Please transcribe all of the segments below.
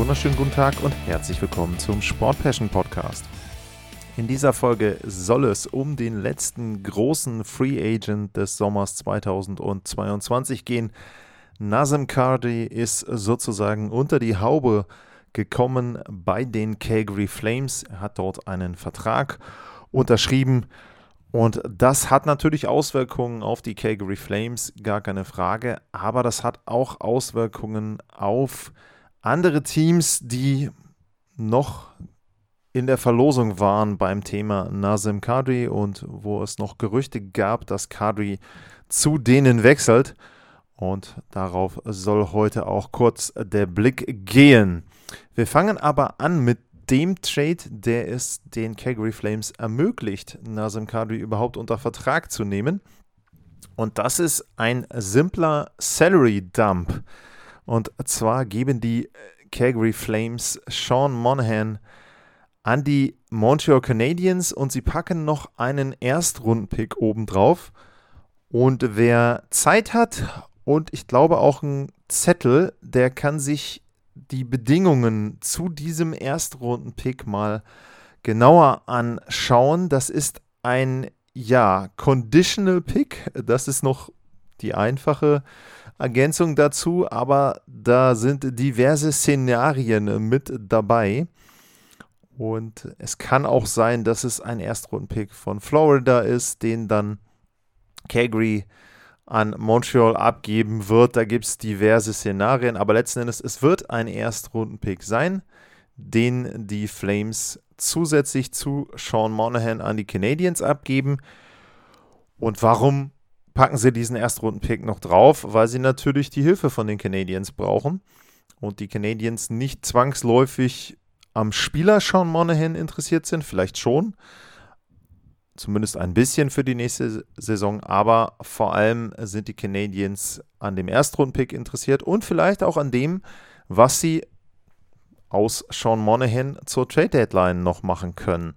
Wunderschönen guten Tag und herzlich willkommen zum Sport Passion Podcast. In dieser Folge soll es um den letzten großen Free Agent des Sommers 2022 gehen. Nazem Cardi ist sozusagen unter die Haube gekommen bei den Calgary Flames. Er hat dort einen Vertrag unterschrieben und das hat natürlich Auswirkungen auf die Calgary Flames, gar keine Frage, aber das hat auch Auswirkungen auf andere Teams, die noch in der Verlosung waren beim Thema Nazim Kadri und wo es noch Gerüchte gab, dass Kadri zu denen wechselt. Und darauf soll heute auch kurz der Blick gehen. Wir fangen aber an mit dem Trade, der es den Calgary Flames ermöglicht, Nazim Kadri überhaupt unter Vertrag zu nehmen. Und das ist ein simpler Salary Dump. Und zwar geben die Calgary Flames Sean Monahan an die Montreal Canadiens und sie packen noch einen Erstrundenpick obendrauf. Und wer Zeit hat und ich glaube auch einen Zettel, der kann sich die Bedingungen zu diesem Erstrundenpick mal genauer anschauen. Das ist ein ja, Conditional Pick. Das ist noch die einfache Ergänzung dazu, aber da sind diverse Szenarien mit dabei. Und es kann auch sein, dass es ein Erstrundenpick von Florida ist, den dann Calgary an Montreal abgeben wird. Da gibt es diverse Szenarien, aber letzten Endes, es wird ein Erstrundenpick sein, den die Flames zusätzlich zu Sean Monahan an die Canadiens abgeben. Und warum packen sie diesen Erstrundenpick noch drauf? Weil sie natürlich die Hilfe von den Canadiens brauchen und die Canadiens nicht zwangsläufig am Spieler Sean Monahan interessiert sind, vielleicht schon, zumindest ein bisschen für die nächste Saison, aber vor allem sind die Canadiens an dem Erstrundenpick interessiert und vielleicht auch an dem, was sie aus Sean Monahan zur Trade Deadline noch machen können.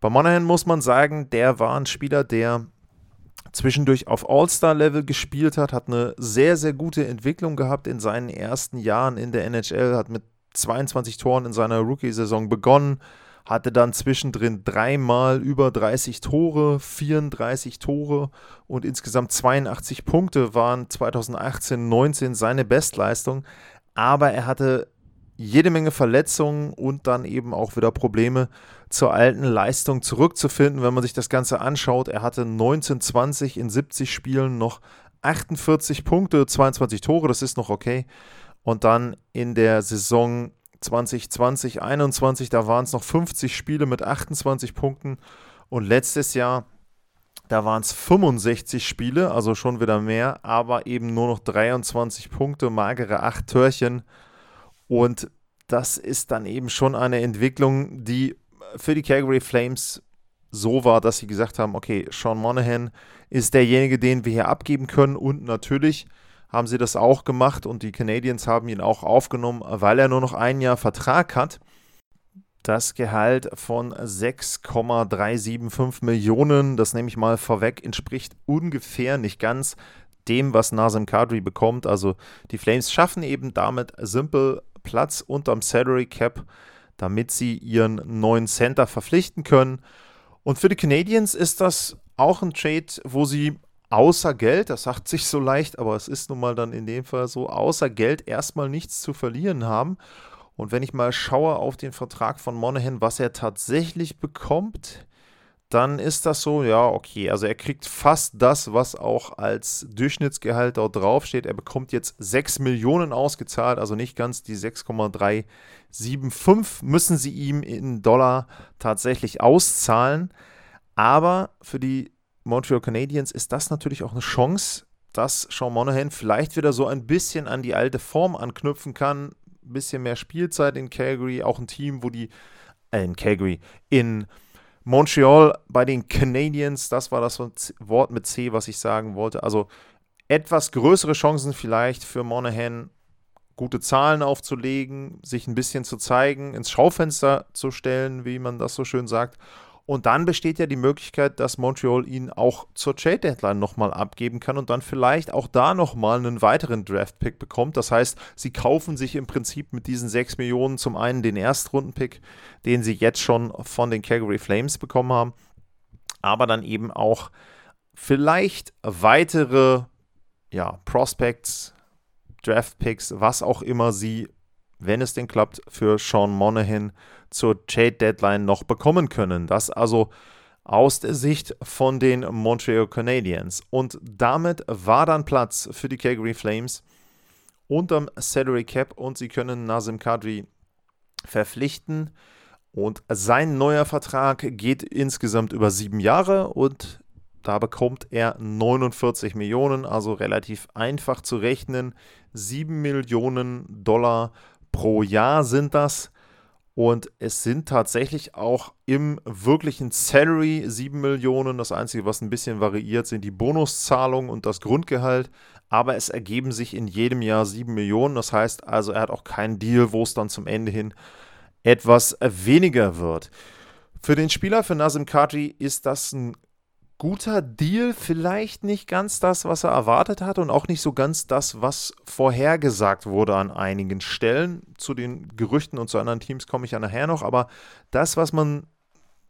Bei Monahan muss man sagen, der war ein Spieler, der zwischendurch auf All-Star-Level gespielt hat, hat eine sehr, sehr gute Entwicklung gehabt in seinen ersten Jahren in der NHL, hat mit 22 Toren in seiner Rookie-Saison begonnen, hatte dann zwischendrin dreimal über 30 Tore, 34 Tore und insgesamt 82 Punkte waren 2018, 19 seine Bestleistung. Aber er hatte jede Menge Verletzungen und dann eben auch wieder Probleme zur alten Leistung zurückzufinden, wenn man sich das Ganze anschaut. Er hatte 1920 in 70 Spielen noch 48 Punkte, 22 Tore, das ist noch okay. Und dann in der Saison 2020, 21, da waren es noch 50 Spiele mit 28 Punkten. Und letztes Jahr, da waren es 65 Spiele, also schon wieder mehr, aber eben nur noch 23 Punkte, magere 8 Törchen. Und das ist dann eben schon eine Entwicklung, die für die Calgary Flames so war, dass sie gesagt haben, okay, Sean Monahan ist derjenige, den wir hier abgeben können und natürlich haben sie das auch gemacht und die Canadiens haben ihn auch aufgenommen, weil er nur noch ein Jahr Vertrag hat. Das Gehalt von 6,375 Millionen, das nehme ich mal vorweg, entspricht ungefähr nicht ganz dem, was Nazem Kadri bekommt. Also die Flames schaffen eben damit simpel Platz unterm Salary Cap, damit sie ihren neuen Center verpflichten können. Und für die Canadiens ist das auch ein Trade, wo sie außer Geld, das sagt sich so leicht, aber es ist nun mal dann in dem Fall so, außer Geld erstmal nichts zu verlieren haben. Und wenn ich mal schaue auf den Vertrag von Monahan, was er tatsächlich bekommt, dann ist das so, ja, okay. Also er kriegt fast das, was auch als Durchschnittsgehalt dort draufsteht. Er bekommt jetzt 6 Millionen ausgezahlt, also nicht ganz die 6,375 müssen sie ihm in Dollar tatsächlich auszahlen. Aber für die Montreal Canadiens ist das natürlich auch eine Chance, dass Sean Monahan vielleicht wieder so ein bisschen an die alte Form anknüpfen kann. Ein bisschen mehr Spielzeit in Calgary, auch ein Team, wo die, äh, in Calgary, in Montreal bei den Canadiens, das war das Wort mit C, was ich sagen wollte. Also etwas größere Chancen vielleicht für Monahan, gute Zahlen aufzulegen, sich ein bisschen zu zeigen, ins Schaufenster zu stellen, wie man das so schön sagt. Und dann besteht ja die Möglichkeit, dass Montreal ihn auch zur Trade Deadline nochmal abgeben kann und dann vielleicht auch da nochmal einen weiteren Draft-Pick bekommt. Das heißt, sie kaufen sich im Prinzip mit diesen 6 Millionen zum einen den Erstrunden-Pick, den sie jetzt schon von den Calgary Flames bekommen haben, aber dann eben auch vielleicht weitere ja, Prospects, Draft-Picks, was auch immer sie, wenn es denn klappt, für Sean Monahan zur Trade Deadline noch bekommen können. Das also aus der Sicht von den Montreal Canadiens. Und damit war dann Platz für die Calgary Flames unterm Salary Cap und sie können Nazim Kadri verpflichten. Und sein neuer Vertrag geht insgesamt über sieben Jahre und da bekommt er 49 Millionen, also relativ einfach zu rechnen. 7 Millionen Dollar pro Jahr sind das. Und es sind tatsächlich auch im wirklichen Salary 7 Millionen. Das Einzige, was ein bisschen variiert, sind die Bonuszahlungen und das Grundgehalt. Aber es ergeben sich in jedem Jahr 7 Millionen. Das heißt also, er hat auch keinen Deal, wo es dann zum Ende hin etwas weniger wird. Für den Spieler, für Nazim Kadri, ist das ein guter Deal, vielleicht nicht ganz das, was er erwartet hat und auch nicht so ganz das, was vorhergesagt wurde an einigen Stellen. Zu den Gerüchten und zu anderen Teams komme ich ja nachher noch, aber das, was man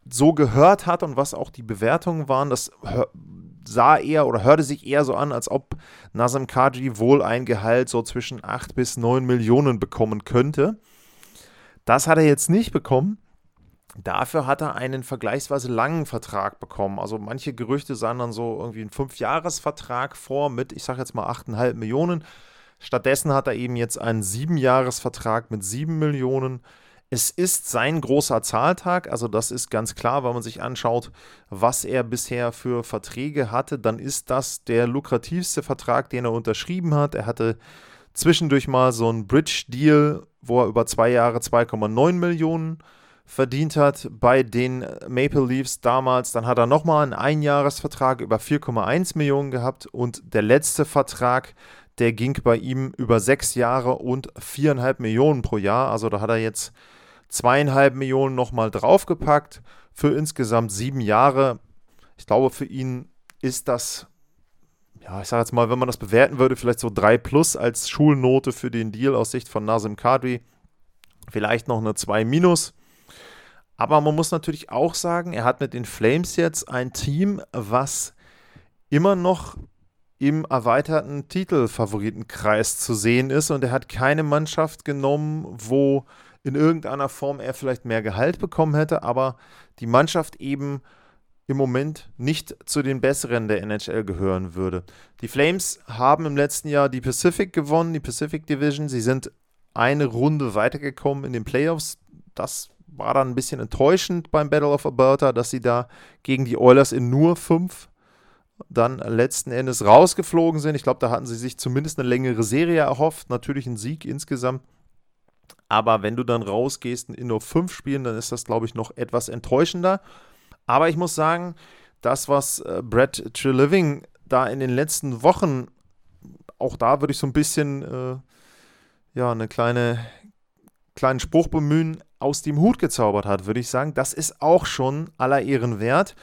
so gehört hat und was auch die Bewertungen waren, das sah eher oder hörte sich eher so an, als ob Nazem Kadri wohl ein Gehalt so zwischen 8 bis 9 Millionen bekommen könnte. Das hat er jetzt nicht bekommen. Dafür hat er einen vergleichsweise langen Vertrag bekommen. Also manche Gerüchte sahen dann so irgendwie einen Fünfjahresvertrag vor mit, ich sage jetzt mal 8,5 Millionen. Stattdessen hat er eben jetzt einen Siebenjahresvertrag mit 7 Millionen. Es ist sein großer Zahltag, also das ist ganz klar, wenn man sich anschaut, was er bisher für Verträge hatte, dann ist das der lukrativste Vertrag, den er unterschrieben hat. Er hatte zwischendurch mal so einen Bridge-Deal, wo er über zwei Jahre 2,9 Millionen verdient hat bei den Maple Leafs damals. Dann hat er nochmal einen Einjahresvertrag über 4,1 Millionen gehabt und der letzte Vertrag, der ging bei ihm über sechs Jahre und 4,5 Millionen pro Jahr. Also da hat er jetzt zweieinhalb Millionen nochmal draufgepackt für insgesamt sieben Jahre. Ich glaube, für ihn ist das, ja, ich sage jetzt mal, wenn man das bewerten würde, vielleicht so 3 plus als Schulnote für den Deal aus Sicht von Nazim Kadri. Vielleicht noch eine 2 minus. Aber man muss natürlich auch sagen, er hat mit den Flames jetzt ein Team, was immer noch im erweiterten Titelfavoritenkreis zu sehen ist und er hat keine Mannschaft genommen, wo in irgendeiner Form er vielleicht mehr Gehalt bekommen hätte, aber die Mannschaft eben im Moment nicht zu den besseren der NHL gehören würde. Die Flames haben im letzten Jahr die Pacific gewonnen, die Pacific Division. Sie sind eine Runde weitergekommen in den Playoffs. Das war dann ein bisschen enttäuschend beim Battle of Alberta, dass sie da gegen die Oilers in nur fünf dann letzten Endes rausgeflogen sind. Ich glaube, da hatten sie sich zumindest eine längere Serie erhofft. Natürlich ein Sieg insgesamt. Aber wenn du dann rausgehst in nur fünf Spielen, dann ist das, glaube ich, noch etwas enttäuschender. Aber ich muss sagen, das, was äh, Brett Treliving da in den letzten Wochen, auch da würde ich so ein bisschen, äh, ja, eine kleine, kleinen Spruch bemühen, aus dem Hut gezaubert hat, würde ich sagen. Das ist auch schon aller Ehren wert.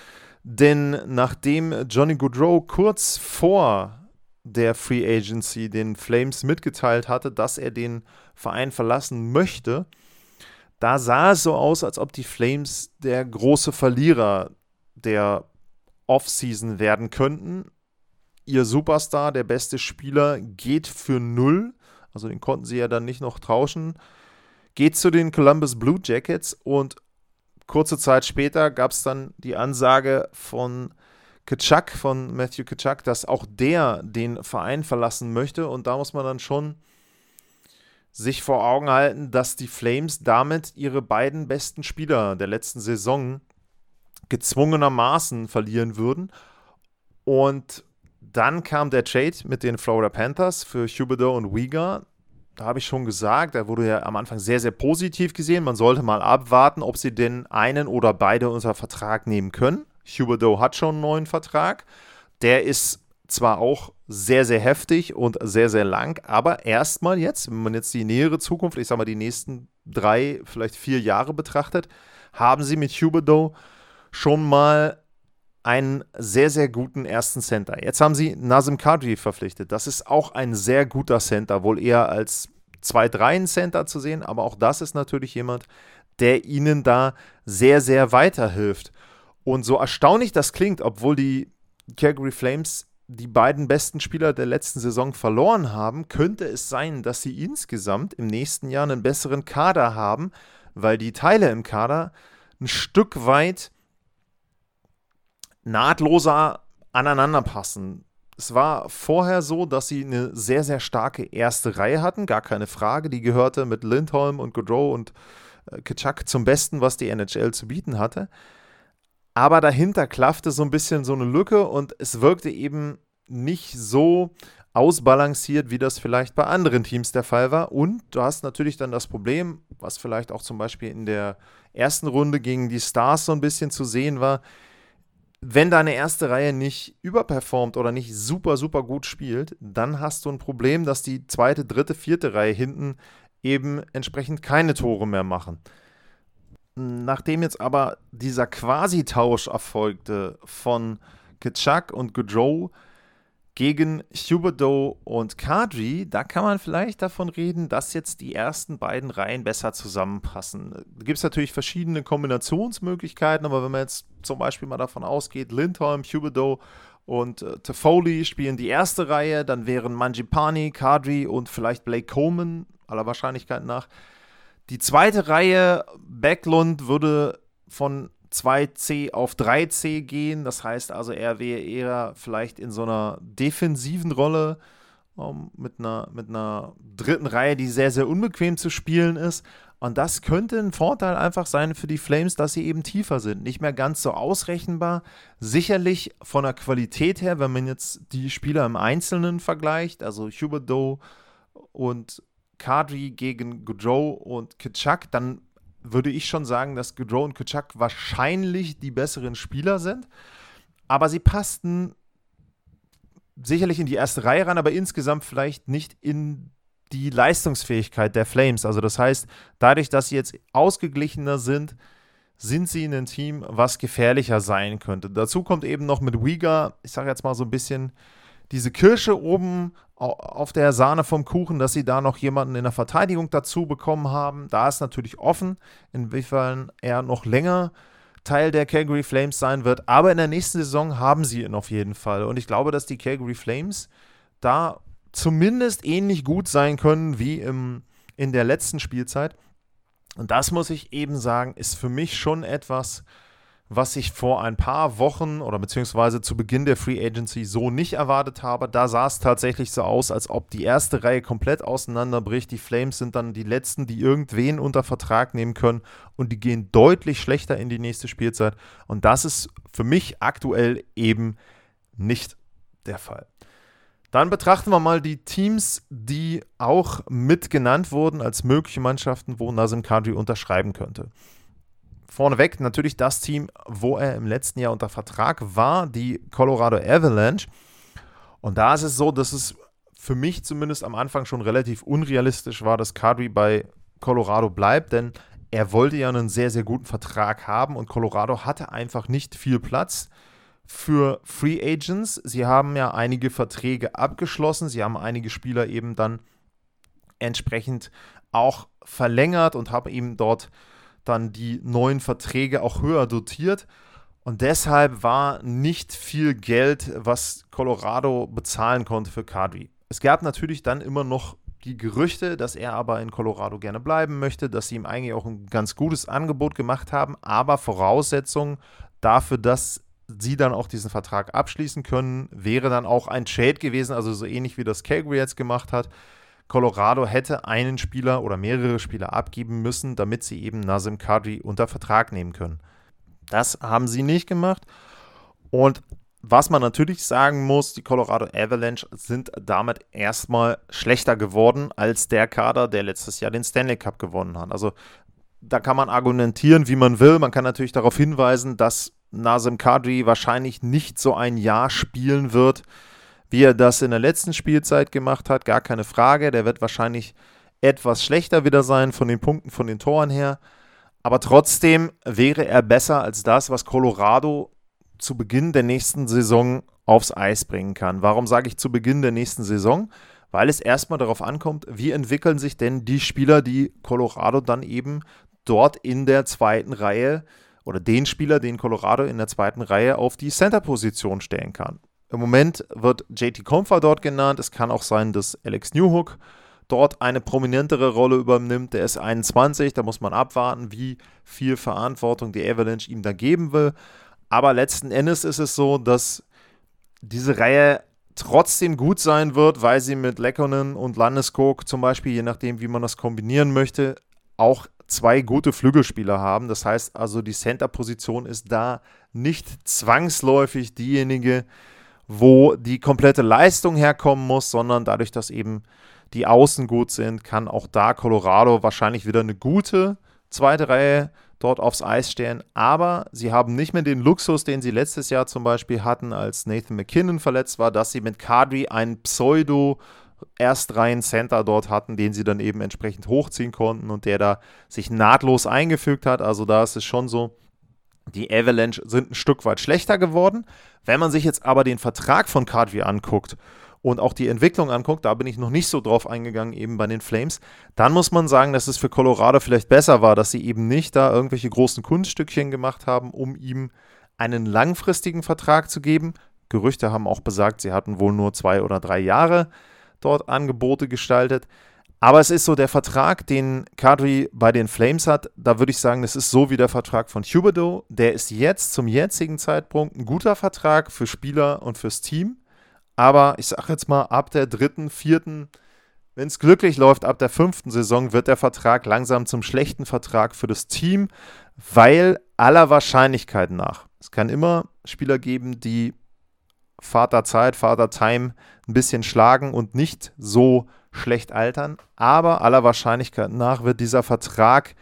Denn nachdem Johnny Goodrow kurz vor der Free Agency den Flames mitgeteilt hatte, dass er den Verein verlassen möchte, da sah es so aus, als ob die Flames der große Verlierer der Offseason werden könnten. ihr Superstar, der beste Spieler, geht für null. Also den konnten sie ja dann nicht noch tauschen. Geht zu den Columbus Blue Jackets und kurze Zeit später gab es dann die Ansage von Kitschak, von Matthew Kitschak, dass auch der den Verein verlassen möchte. Und da muss man dann schon sich vor Augen halten, dass die Flames damit ihre beiden besten Spieler der letzten Saison gezwungenermaßen verlieren würden. Und dann kam der Trade mit den Florida Panthers für Huberdeau und Uyghur. Da habe ich schon gesagt, da wurde ja am Anfang sehr, sehr positiv gesehen. Man sollte mal abwarten, ob sie denn einen oder beide unter Vertrag nehmen können. Huberdeau hat schon einen neuen Vertrag. Der ist zwar auch sehr, sehr heftig und sehr, sehr lang, aber erstmal jetzt, wenn man jetzt die nähere Zukunft, ich sage mal die nächsten drei, vielleicht vier Jahre betrachtet, haben sie mit Huberdeau schon mal einen sehr, sehr guten ersten Center. Jetzt haben sie Nazim Kadri verpflichtet. Das ist auch ein sehr guter Center, wohl eher als 2-3-Center zu sehen, aber auch das ist natürlich jemand, der ihnen da sehr, sehr weiterhilft. Und so erstaunlich das klingt, obwohl die Calgary Flames die beiden besten Spieler der letzten Saison verloren haben, könnte es sein, dass sie insgesamt im nächsten Jahr einen besseren Kader haben, weil die Teile im Kader ein Stück weit nahtloser aneinander passen. Es war vorher so, dass sie eine sehr, sehr starke erste Reihe hatten, gar keine Frage. Die gehörte mit Lindholm und Gaudreau und äh, Kitschak zum Besten, was die NHL zu bieten hatte. Aber dahinter klaffte so ein bisschen so eine Lücke und es wirkte eben nicht so ausbalanciert, wie das vielleicht bei anderen Teams der Fall war. Und du hast natürlich dann das Problem, was vielleicht auch zum Beispiel in der ersten Runde gegen die Stars so ein bisschen zu sehen war, wenn deine erste Reihe nicht überperformt oder nicht super, super gut spielt, dann hast du ein Problem, dass die zweite, dritte, vierte Reihe hinten eben entsprechend keine Tore mehr machen. Nachdem jetzt aber dieser Quasi-Tausch erfolgte von Kitschak und Goudreau, gegen Huberdeau und Kadri, da kann man vielleicht davon reden, dass jetzt die ersten beiden Reihen besser zusammenpassen. Da gibt es natürlich verschiedene Kombinationsmöglichkeiten, aber wenn man jetzt zum Beispiel mal davon ausgeht, Lindholm, Huberdeau und äh, Toffoli spielen die erste Reihe, dann wären Manjipani, Kadri und vielleicht Blake Coleman, aller Wahrscheinlichkeit nach. Die zweite Reihe, Backlund, würde von 2C auf 3C gehen. Das heißt also, er wäre eher vielleicht in so einer defensiven Rolle um, ähm, mit, einer, mit einer dritten Reihe, die sehr, sehr unbequem zu spielen ist. Und das könnte ein Vorteil einfach sein für die Flames, dass sie eben tiefer sind. Nicht mehr ganz so ausrechenbar. Sicherlich von der Qualität her, wenn man jetzt die Spieler im Einzelnen vergleicht, also Huberdeau und Kadri gegen Goudreau und Kitschak, dann würde ich schon sagen, dass Gaudreau und Kutschak wahrscheinlich die besseren Spieler sind. Aber sie passten sicherlich in die erste Reihe ran, aber insgesamt vielleicht nicht in die Leistungsfähigkeit der Flames. Also das heißt, dadurch, dass sie jetzt ausgeglichener sind, sind sie in einem Team, was gefährlicher sein könnte. Dazu kommt eben noch mit Uyghur, ich sage jetzt mal so ein bisschen, diese Kirsche oben auf der Sahne vom Kuchen, dass sie da noch jemanden in der Verteidigung dazu bekommen haben. Da ist natürlich offen, inwiefern er noch länger Teil der Calgary Flames sein wird. Aber in der nächsten Saison haben sie ihn auf jeden Fall. Und ich glaube, dass die Calgary Flames da zumindest ähnlich gut sein können wie im, in der letzten Spielzeit. Und das muss ich eben sagen, ist für mich schon etwas, was ich vor ein paar Wochen oder beziehungsweise zu Beginn der Free Agency so nicht erwartet habe. Da sah es tatsächlich so aus, als ob die erste Reihe komplett auseinanderbricht. Die Flames sind dann die letzten, die irgendwen unter Vertrag nehmen können und die gehen deutlich schlechter in die nächste Spielzeit. Und das ist für mich aktuell eben nicht der Fall. Dann betrachten wir mal die Teams, die auch mitgenannt wurden als mögliche Mannschaften, wo Nazim Kadri unterschreiben könnte vorneweg natürlich das Team, wo er im letzten Jahr unter Vertrag war, die Colorado Avalanche. Und da ist es so, dass es für mich zumindest am Anfang schon relativ unrealistisch war, dass Kadri bei Colorado bleibt, denn er wollte ja einen sehr, sehr guten Vertrag haben und Colorado hatte einfach nicht viel Platz für Free Agents. Sie haben ja einige Verträge abgeschlossen, sie haben einige Spieler eben dann entsprechend auch verlängert und haben ihm dort dann die neuen Verträge auch höher dotiert. Und deshalb war nicht viel Geld, was Colorado bezahlen konnte für Kadri. Es gab natürlich dann immer noch die Gerüchte, dass er aber in Colorado gerne bleiben möchte, dass sie ihm eigentlich auch ein ganz gutes Angebot gemacht haben, aber Voraussetzung dafür, dass sie dann auch diesen Vertrag abschließen können, wäre dann auch ein Trade gewesen, also so ähnlich wie das Calgary jetzt gemacht hat. Colorado hätte einen Spieler oder mehrere Spieler abgeben müssen, damit sie eben Nazim Kadri unter Vertrag nehmen können. Das haben sie nicht gemacht. Und was man natürlich sagen muss, die Colorado Avalanche sind damit erstmal schlechter geworden als der Kader, der letztes Jahr den Stanley Cup gewonnen hat. Also da kann man argumentieren, wie man will. Man kann natürlich darauf hinweisen, dass Nazem Kadri wahrscheinlich nicht so ein Jahr spielen wird, wie er das in der letzten Spielzeit gemacht hat. Gar keine Frage. Der wird wahrscheinlich etwas schlechter wieder sein von den Punkten, von den Toren her. Aber trotzdem wäre er besser als das, was Colorado zu Beginn der nächsten Saison aufs Eis bringen kann. Warum sage ich zu Beginn der nächsten Saison? Weil es erstmal darauf ankommt, wie entwickeln sich denn die Spieler, die Colorado dann eben dort in der zweiten Reihe oder den Spieler, den Colorado in der zweiten Reihe auf die Center-Position stellen kann. Im Moment wird JT Comfer dort genannt. Es kann auch sein, dass Alex Newhook dort eine prominentere Rolle übernimmt. Der ist 21, da muss man abwarten, wie viel Verantwortung die Avalanche ihm da geben will. Aber letzten Endes ist es so, dass diese Reihe trotzdem gut sein wird, weil sie mit Lekkonen und Landeskog zum Beispiel, je nachdem, wie man das kombinieren möchte, auch zwei gute Flügelspieler haben. Das heißt also, die Center-Position ist da nicht zwangsläufig diejenige, wo die komplette Leistung herkommen muss, sondern dadurch, dass eben die Außen gut sind, kann auch da Colorado wahrscheinlich wieder eine gute zweite Reihe dort aufs Eis stellen. Aber sie haben nicht mehr den Luxus, den sie letztes Jahr zum Beispiel hatten, als Nathan McKinnon verletzt war, dass sie mit Kadri einen Pseudo- Erstreihen Center dort hatten, den sie dann eben entsprechend hochziehen konnten und der da sich nahtlos eingefügt hat. Also da ist es schon so, die Avalanche sind ein Stück weit schlechter geworden. Wenn man sich jetzt aber den Vertrag von Kadri anguckt und auch die Entwicklung anguckt, da bin ich noch nicht so drauf eingegangen, eben bei den Flames, dann muss man sagen, dass es für Colorado vielleicht besser war, dass sie eben nicht da irgendwelche großen Kunststückchen gemacht haben, um ihm einen langfristigen Vertrag zu geben. Gerüchte haben auch besagt, sie hatten wohl nur zwei oder drei Jahre dort Angebote gestaltet. Aber es ist so der Vertrag, den Kadri bei den Flames hat, da würde ich sagen, das ist so wie der Vertrag von Huberdeau. Der ist jetzt zum jetzigen Zeitpunkt ein guter Vertrag für Spieler und fürs Team. Aber ich sage jetzt mal, ab der dritten, vierten, wenn es glücklich läuft, ab der fünften Saison wird der Vertrag langsam zum schlechten Vertrag für das Team, weil aller Wahrscheinlichkeit nach, es kann immer Spieler geben, die Vaterzeit, Vatertime ein bisschen schlagen und nicht so schlecht altern, aber aller Wahrscheinlichkeit nach wird dieser Vertrag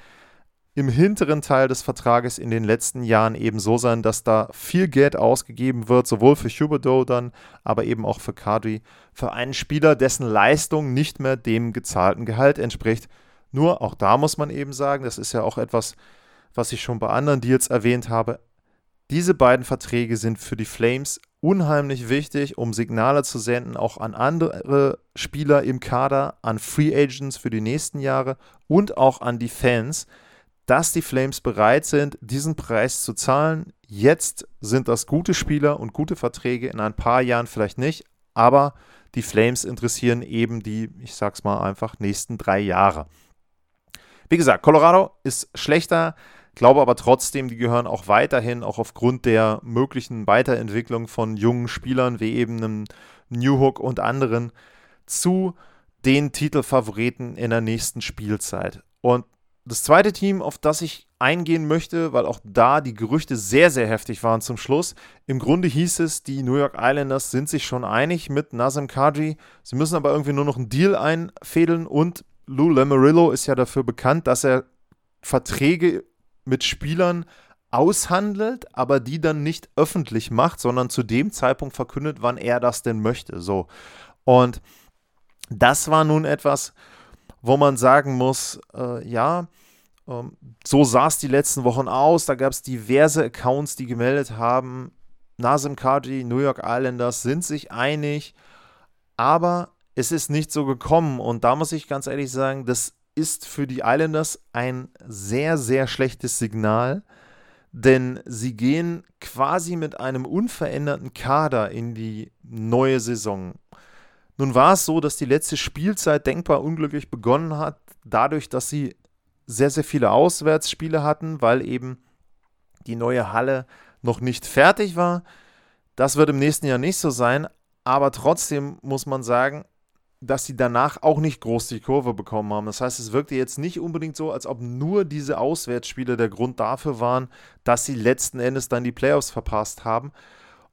im hinteren Teil des Vertrages in den letzten Jahren eben so sein, dass da viel Geld ausgegeben wird, sowohl für Huberdeau dann, aber eben auch für Kadri, für einen Spieler, dessen Leistung nicht mehr dem gezahlten Gehalt entspricht. Nur auch da muss man eben sagen, das ist ja auch etwas, was ich schon bei anderen Deals erwähnt habe. Diese beiden Verträge sind für die Flames unheimlich wichtig, um Signale zu senden, auch an andere Spieler im Kader, an Free Agents für die nächsten Jahre und auch an die Fans dass die Flames bereit sind, diesen Preis zu zahlen. Jetzt sind das gute Spieler und gute Verträge, in ein paar Jahren vielleicht nicht, aber die Flames interessieren eben die, ich sag's mal einfach, nächsten drei Jahre. Wie gesagt, Colorado ist schlechter, glaube aber trotzdem, die gehören auch weiterhin, auch aufgrund der möglichen Weiterentwicklung von jungen Spielern wie eben einem Newhook und anderen, zu den Titelfavoriten in der nächsten Spielzeit. Und das zweite Team, auf das ich eingehen möchte, weil auch da die Gerüchte sehr, sehr heftig waren zum Schluss. Im Grunde hieß es, die New York Islanders sind sich schon einig mit Nazem Kadri. Sie müssen aber irgendwie nur noch einen Deal einfädeln und Lou Lamarillo ist ja dafür bekannt, dass er Verträge mit Spielern aushandelt, aber die dann nicht öffentlich macht, sondern zu dem Zeitpunkt verkündet, wann er das denn möchte. So. Und das war nun etwas, wo man sagen muss, äh, ja, ähm, so sah es die letzten Wochen aus. Da gab es diverse Accounts, die gemeldet haben, Nazem Kadri, New York Islanders sind sich einig, aber es ist nicht so gekommen. Und da muss ich ganz ehrlich sagen, das ist für die Islanders ein sehr, sehr schlechtes Signal, denn sie gehen quasi mit einem unveränderten Kader in die neue Saison. Nun war es so, dass die letzte Spielzeit denkbar unglücklich begonnen hat, dadurch, dass sie sehr, sehr viele Auswärtsspiele hatten, weil eben die neue Halle noch nicht fertig war. Das wird im nächsten Jahr nicht so sein, aber trotzdem muss man sagen, dass sie danach auch nicht groß die Kurve bekommen haben. Das heißt, es wirkte jetzt nicht unbedingt so, als ob nur diese Auswärtsspiele der Grund dafür waren, dass sie letzten Endes dann die Playoffs verpasst haben.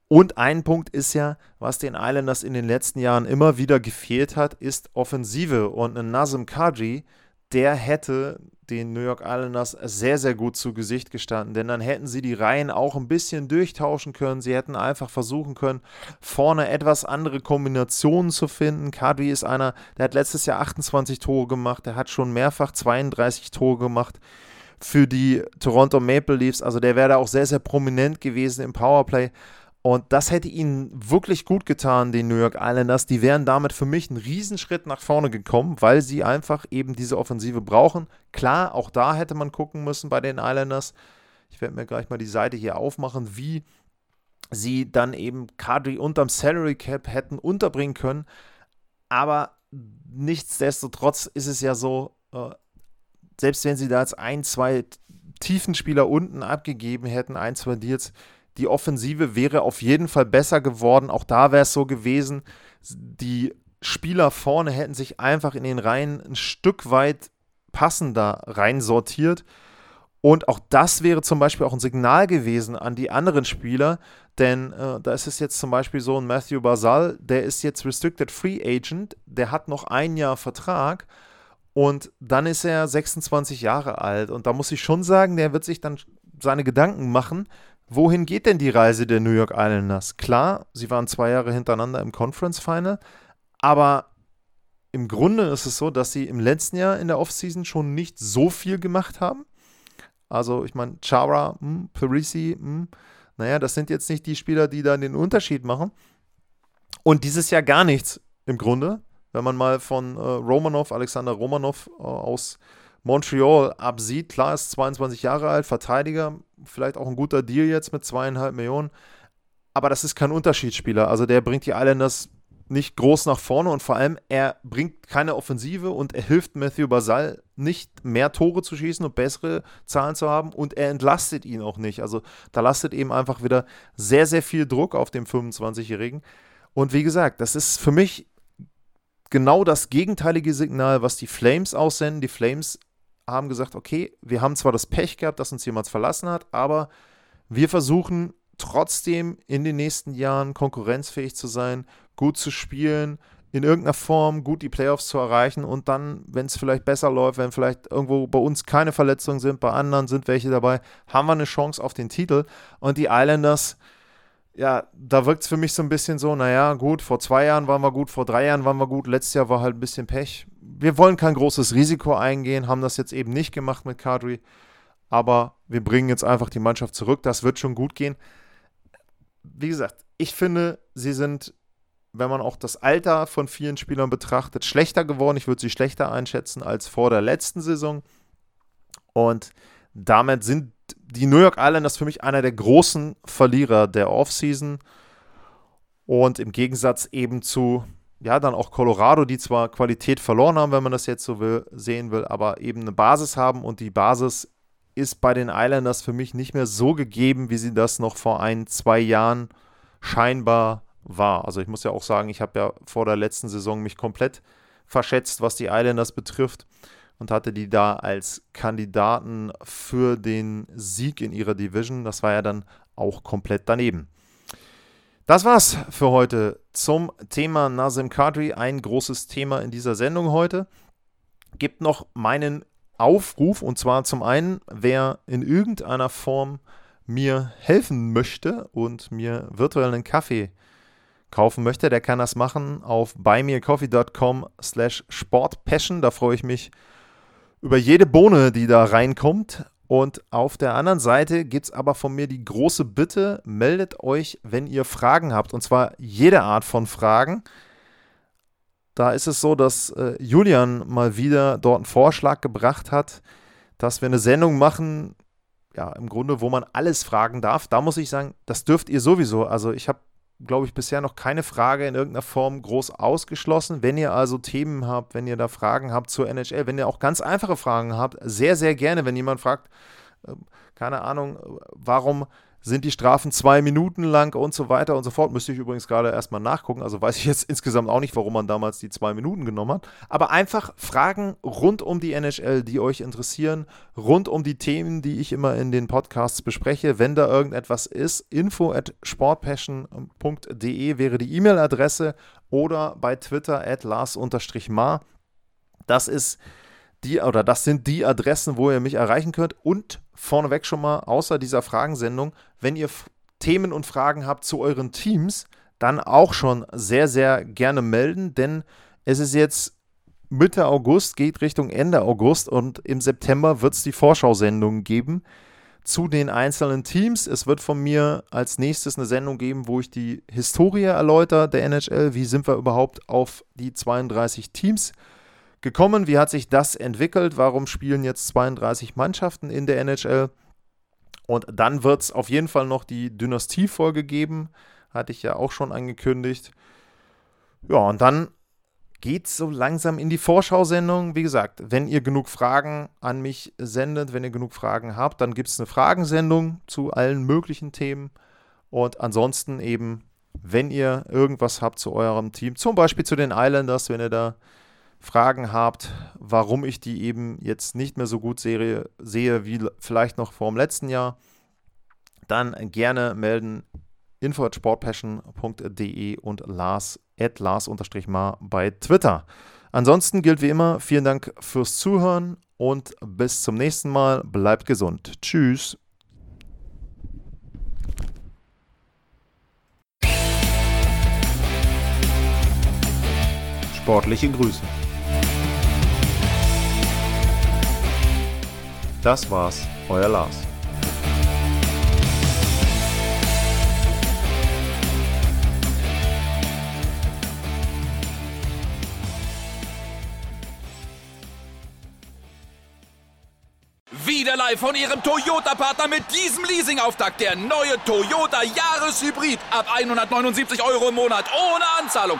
Und ein Punkt ist ja, was den Islanders in den letzten Jahren immer wieder gefehlt hat, ist Offensive. Und ein Nazem Kadri, der hätte den New York Islanders sehr, sehr gut zu Gesicht gestanden, denn dann hätten sie die Reihen auch ein bisschen durchtauschen können. Sie hätten einfach versuchen können, vorne etwas andere Kombinationen zu finden. Kadri ist einer, der hat letztes Jahr 28 Tore gemacht, der hat schon mehrfach 32 Tore gemacht für die Toronto Maple Leafs. Also der wäre da auch sehr, sehr prominent gewesen im Powerplay. Und das hätte ihnen wirklich gut getan, den New York Islanders. Die wären damit für mich einen Riesenschritt nach vorne gekommen, weil sie einfach eben diese Offensive brauchen. Klar, auch da hätte man gucken müssen bei den Islanders. Ich werde mir gleich mal die Seite hier aufmachen, wie sie dann eben Kadri unterm Salary Cap hätten unterbringen können. Aber nichtsdestotrotz ist es ja so, äh, selbst wenn sie da jetzt ein, zwei Tiefenspieler unten abgegeben hätten, ein, zwei Deals, die Offensive wäre auf jeden Fall besser geworden. Auch da wäre es so gewesen, die Spieler vorne hätten sich einfach in den Reihen ein Stück weit passender reinsortiert. Und auch das wäre zum Beispiel auch ein Signal gewesen an die anderen Spieler, denn äh, da ist es jetzt zum Beispiel so ein Matthew Basal, der ist jetzt Restricted Free Agent, der hat noch ein Jahr Vertrag und dann ist er 26 Jahre alt. Und da muss ich schon sagen, der wird sich dann seine Gedanken machen, Wohin geht denn die Reise der New York Islanders? Klar, sie waren zwei Jahre hintereinander im Conference Final, aber im Grunde ist es so, dass sie im letzten Jahr in der Offseason schon nicht so viel gemacht haben. Also, ich meine, Chara, hm, Parisi, hm, naja, das sind jetzt nicht die Spieler, die da den Unterschied machen. Und dieses Jahr gar nichts im Grunde, wenn man mal von äh, Romanov, Alexander Romanov äh, aus Montreal absieht. Klar, ist 22 Jahre alt, Verteidiger, vielleicht auch ein guter Deal jetzt mit zweieinhalb Millionen. Aber das ist kein Unterschiedsspieler. Also der bringt die Islanders nicht groß nach vorne und vor allem er bringt keine Offensive und er hilft Matthew Basal nicht mehr Tore zu schießen und bessere Zahlen zu haben und er entlastet ihn auch nicht. Also da lastet eben einfach wieder sehr, sehr viel Druck auf dem 25-Jährigen. Und wie gesagt, das ist für mich genau das gegenteilige Signal, was die Flames aussenden. Die Flames haben gesagt, okay, wir haben zwar das Pech gehabt, dass uns jemand verlassen hat, aber wir versuchen trotzdem in den nächsten Jahren konkurrenzfähig zu sein, gut zu spielen, in irgendeiner Form gut die Playoffs zu erreichen und dann, wenn es vielleicht besser läuft, wenn vielleicht irgendwo bei uns keine Verletzungen sind, bei anderen sind welche dabei, haben wir eine Chance auf den Titel. Und die Islanders, ja, da wirkt es für mich so ein bisschen so, naja, gut, vor zwei Jahren waren wir gut, vor drei Jahren waren wir gut, letztes Jahr war halt ein bisschen Pech wir wollen kein großes Risiko eingehen, haben das jetzt eben nicht gemacht mit Kadri, aber wir bringen jetzt einfach die Mannschaft zurück. Das wird schon gut gehen. Wie gesagt, ich finde, sie sind, wenn man auch das Alter von vielen Spielern betrachtet, schlechter geworden. Ich würde sie schlechter einschätzen als vor der letzten Saison. Und damit sind die New York Islanders für mich einer der großen Verlierer der Offseason. Und im Gegensatz eben zu ja, dann auch Colorado, die zwar Qualität verloren haben, wenn man das jetzt so will, sehen will, aber eben eine Basis haben und die Basis ist bei den Islanders für mich nicht mehr so gegeben, wie sie das noch vor ein, zwei Jahren scheinbar war. Also ich muss ja auch sagen, ich habe ja vor der letzten Saison mich komplett verschätzt, was die Islanders betrifft und hatte die da als Kandidaten für den Sieg in ihrer Division. Das war ja dann auch komplett daneben. Das war's für heute zum Thema Nazim Kadri. Ein großes Thema in dieser Sendung heute. Gibt noch meinen Aufruf und zwar zum einen, wer in irgendeiner Form mir helfen möchte und mir virtuellen Kaffee kaufen möchte, der kann das machen auf buymeacoffee.com slash sportpassion. Da freue ich mich über jede Bohne, die da reinkommt. Und auf der anderen Seite gibt es aber von mir die große Bitte, meldet euch, wenn ihr Fragen habt. Und zwar jede Art von Fragen. Da ist es so, dass äh, Julian mal wieder dort einen Vorschlag gebracht hat, dass wir eine Sendung machen ja, im Grunde, wo man alles fragen darf. Da muss ich sagen, das dürft ihr sowieso. Also ich habe, glaube ich, bisher noch keine Frage in irgendeiner Form groß ausgeschlossen. Wenn ihr also Themen habt, wenn ihr da Fragen habt zur NHL, wenn ihr auch ganz einfache Fragen habt, sehr, sehr gerne, wenn jemand fragt, äh, keine Ahnung, warum sind die Strafen zwei Minuten lang und so weiter und so fort. Müsste ich übrigens gerade erstmal nachgucken. Also weiß ich jetzt insgesamt auch nicht, warum man damals die zwei Minuten genommen hat. Aber einfach Fragen rund um die NHL, die euch interessieren, rund um die Themen, die ich immer in den Podcasts bespreche. Wenn da irgendetwas ist, info at sportpassion.de wäre die E-Mail-Adresse oder bei Twitter at lars-mar. Das ist die, oder das sind die Adressen, wo ihr mich erreichen könnt. Und vorneweg schon mal, außer dieser Fragensendung, wenn ihr Themen und Fragen habt zu euren Teams, dann auch schon sehr, sehr gerne melden, denn es ist jetzt Mitte August, geht Richtung Ende August und im September wird es die Vorschau-Sendung geben zu den einzelnen Teams. Es wird von mir als nächstes eine Sendung geben, wo ich die Historie erläutere der NHL. Wie sind wir überhaupt auf die 32 Teams gekommen? Wie hat sich das entwickelt? Warum spielen jetzt 32 Mannschaften in der NHL? Und dann wird es auf jeden Fall noch die Dynastie-Folge geben. Hatte ich ja auch schon angekündigt. Ja, und dann geht es so langsam in die Vorschau-Sendung. Wie gesagt, wenn ihr genug Fragen an mich sendet, wenn ihr genug Fragen habt, dann gibt es eine Fragensendung zu allen möglichen Themen. Und ansonsten eben, wenn ihr irgendwas habt zu eurem Team, zum Beispiel zu den Islanders, wenn ihr da Fragen habt, warum ich die eben jetzt nicht mehr so gut sehe, sehe wie vielleicht noch vor dem letzten Jahr, dann gerne melden info at sportpassion.de und Lars at Lars-Mar bei Twitter. Ansonsten gilt wie immer, vielen Dank fürs Zuhören und bis zum nächsten Mal. Bleibt gesund. Tschüss. Sportliche Grüße. Das war's, euer Lars. Wieder live von Ihrem Toyota-Partner mit diesem Leasing-Auftakt. Der neue Toyota Jahreshybrid. Ab 179 Euro im Monat. Ohne Anzahlung.